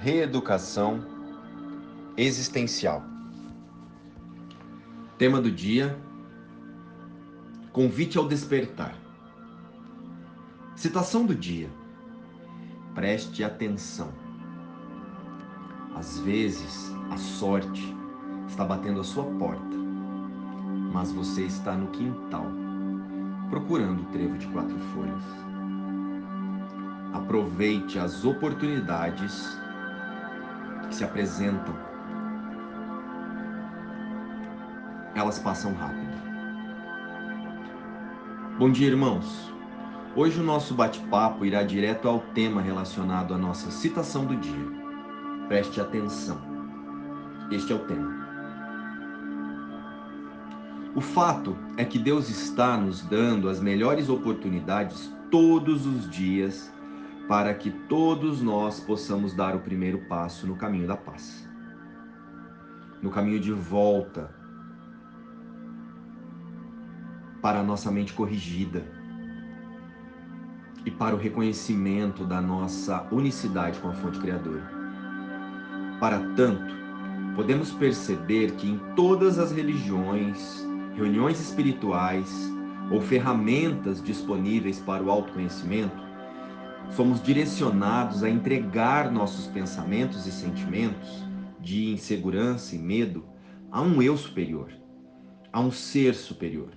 Reeducação existencial. Tema do dia: Convite ao despertar. Citação do dia: Preste atenção. Às vezes, a sorte está batendo a sua porta, mas você está no quintal, procurando o trevo de quatro folhas. Aproveite as oportunidades que se apresentam. Elas passam rápido. Bom dia, irmãos. Hoje o nosso bate-papo irá direto ao tema relacionado à nossa citação do dia. Preste atenção. Este é o tema. O fato é que Deus está nos dando as melhores oportunidades todos os dias para que todos nós possamos dar o primeiro passo no caminho da paz. No caminho de volta para a nossa mente corrigida e para o reconhecimento da nossa unicidade com a fonte criadora. Para tanto, podemos perceber que em todas as religiões, reuniões espirituais ou ferramentas disponíveis para o autoconhecimento, somos direcionados a entregar nossos pensamentos e sentimentos de insegurança e medo a um eu superior, a um ser superior.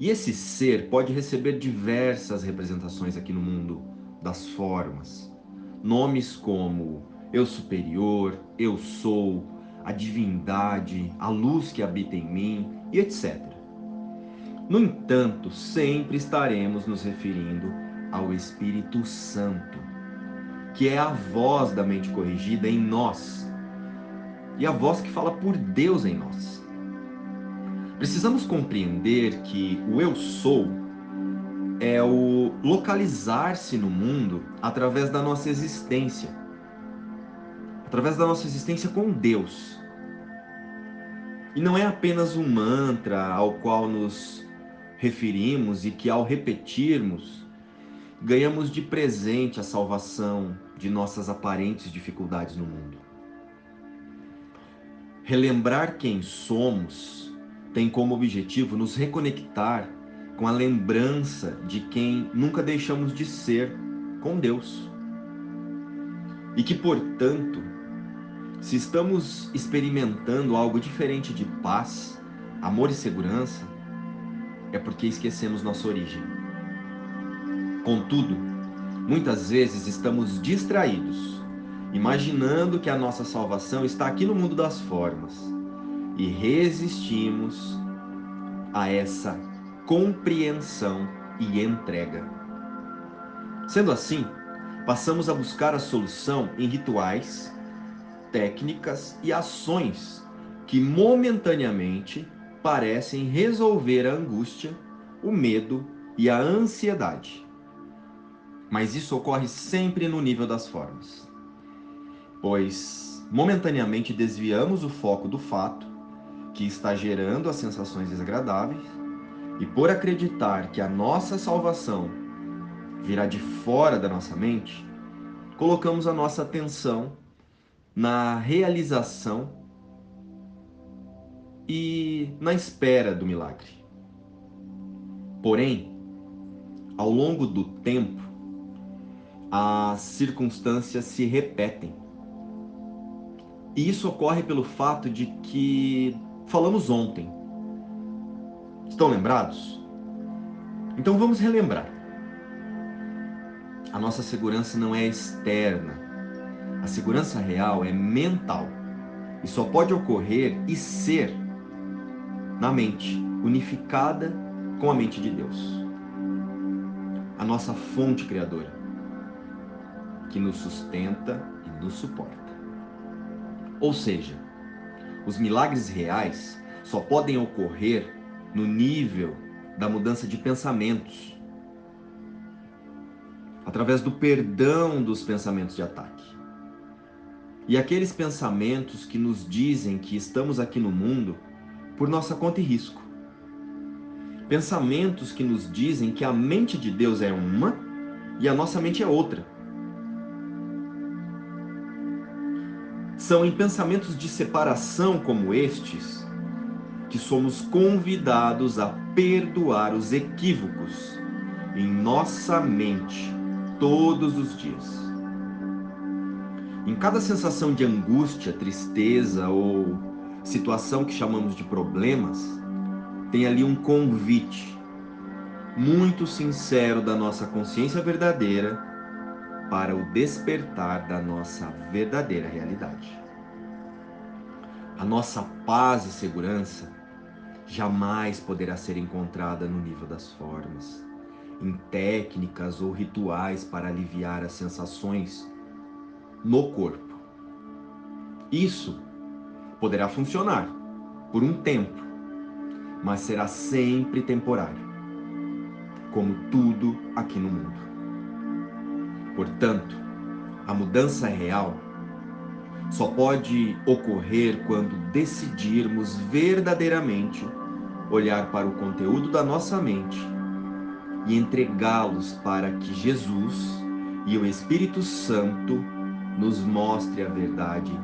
E esse ser pode receber diversas representações aqui no mundo das formas. Nomes como eu superior, eu sou, a divindade, a luz que habita em mim e etc. No entanto, sempre estaremos nos referindo ao Espírito Santo, que é a voz da mente corrigida em nós e a voz que fala por Deus em nós. Precisamos compreender que o eu sou é o localizar-se no mundo através da nossa existência, através da nossa existência com Deus. E não é apenas um mantra ao qual nos referimos e que ao repetirmos ganhamos de presente a salvação de nossas aparentes dificuldades no mundo. Relembrar quem somos tem como objetivo nos reconectar com a lembrança de quem nunca deixamos de ser com Deus. E que, portanto, se estamos experimentando algo diferente de paz, amor e segurança, é porque esquecemos nossa origem. Contudo, muitas vezes estamos distraídos, imaginando que a nossa salvação está aqui no mundo das formas e resistimos a essa compreensão e entrega. Sendo assim, passamos a buscar a solução em rituais, técnicas e ações que momentaneamente parecem resolver a angústia, o medo e a ansiedade mas isso ocorre sempre no nível das formas. Pois, momentaneamente, desviamos o foco do fato que está gerando as sensações desagradáveis e, por acreditar que a nossa salvação virá de fora da nossa mente, colocamos a nossa atenção na realização e na espera do milagre. Porém, ao longo do tempo, as circunstâncias se repetem. E isso ocorre pelo fato de que falamos ontem. Estão lembrados? Então vamos relembrar. A nossa segurança não é externa. A segurança real é mental e só pode ocorrer e ser na mente, unificada com a mente de Deus. A nossa fonte criadora que nos sustenta e nos suporta. Ou seja, os milagres reais só podem ocorrer no nível da mudança de pensamentos, através do perdão dos pensamentos de ataque. E aqueles pensamentos que nos dizem que estamos aqui no mundo por nossa conta e risco. Pensamentos que nos dizem que a mente de Deus é uma e a nossa mente é outra São em pensamentos de separação como estes que somos convidados a perdoar os equívocos em nossa mente todos os dias. Em cada sensação de angústia, tristeza ou situação que chamamos de problemas, tem ali um convite muito sincero da nossa consciência verdadeira para o despertar da nossa verdadeira realidade. A nossa paz e segurança jamais poderá ser encontrada no nível das formas, em técnicas ou rituais para aliviar as sensações no corpo. Isso poderá funcionar por um tempo, mas será sempre temporário, como tudo aqui no mundo. Portanto, a mudança real só pode ocorrer quando decidirmos verdadeiramente olhar para o conteúdo da nossa mente e entregá-los para que Jesus e o Espírito Santo nos mostre a verdade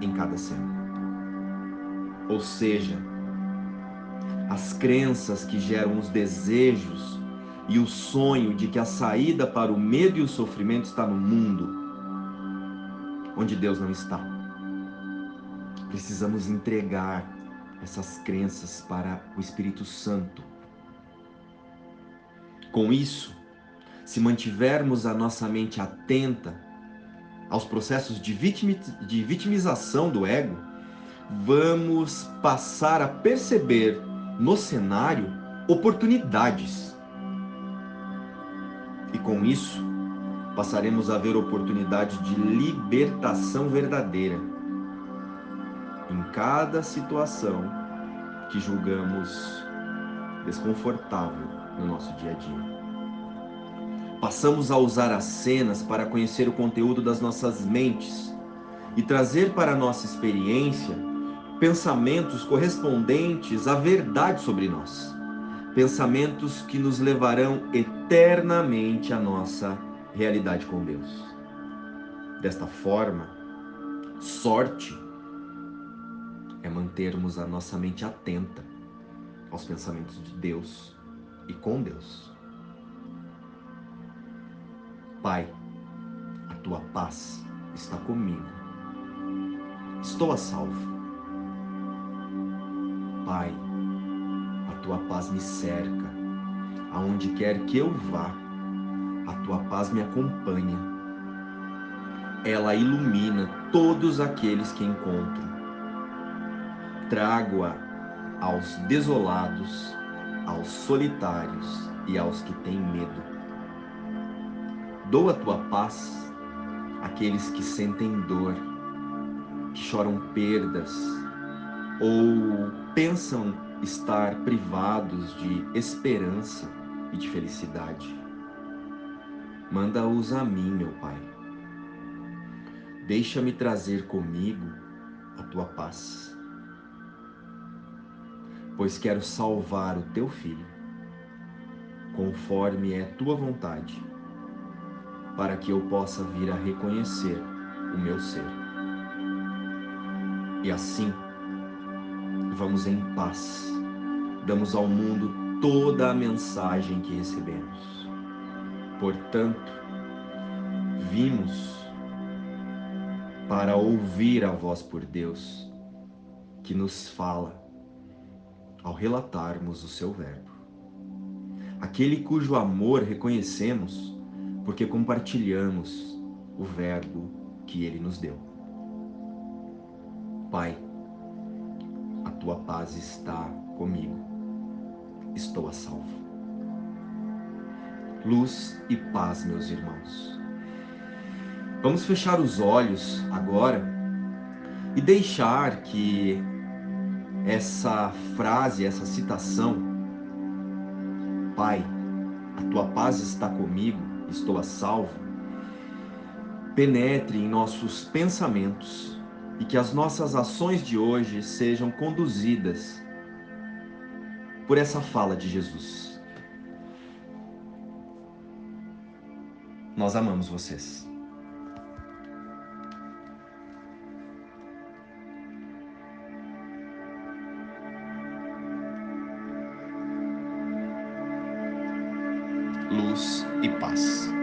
em cada cena. Ou seja, as crenças que geram os desejos e o sonho de que a saída para o medo e o sofrimento está no mundo, onde Deus não está. Precisamos entregar essas crenças para o Espírito Santo. Com isso, se mantivermos a nossa mente atenta aos processos de, vitimização do ego, vamos passar a perceber no cenário oportunidades. E com isso, passaremos a ver oportunidade de libertação verdadeira em cada situação que julgamos desconfortável no nosso dia a dia. Passamos a usar as cenas para conhecer o conteúdo das nossas mentes e trazer para a nossa experiência pensamentos correspondentes à verdade sobre nós. Pensamentos que nos levarão eternamente à nossa realidade com Deus. Desta forma, sorte é mantermos a nossa mente atenta aos pensamentos de Deus e com Deus. Pai, a tua paz está comigo. Estou a salvo. Pai, a tua paz me cerca. Aonde quer que eu vá, a tua paz me acompanha. Ela ilumina todos aqueles que encontro. Trago-a aos desolados, aos solitários e aos que têm medo. Dou a tua paz àqueles que sentem dor, que choram perdas, ou pensam estar privados de esperança e de felicidade. Manda-os a mim, meu Pai. Deixa-me trazer comigo a tua paz, pois quero salvar o teu filho, conforme é tua vontade, para que eu possa vir a reconhecer o meu ser. E assim, vamos em paz. Damos ao mundo toda a mensagem que recebemos. Portanto, vimos para ouvir a voz por Deus que nos fala ao relatarmos o seu verbo. Aquele cujo amor reconhecemos porque compartilhamos o verbo que ele nos deu. Pai, tua paz está comigo. Estou a salvo. Luz e paz, meus irmãos. Vamos fechar os olhos agora e deixar que essa frase, essa citação, Pai, a tua paz está comigo, estou a salvo, penetre em nossos pensamentos e que as nossas ações de hoje sejam conduzidas por essa fala de Jesus. Nós amamos vocês. luz e paz.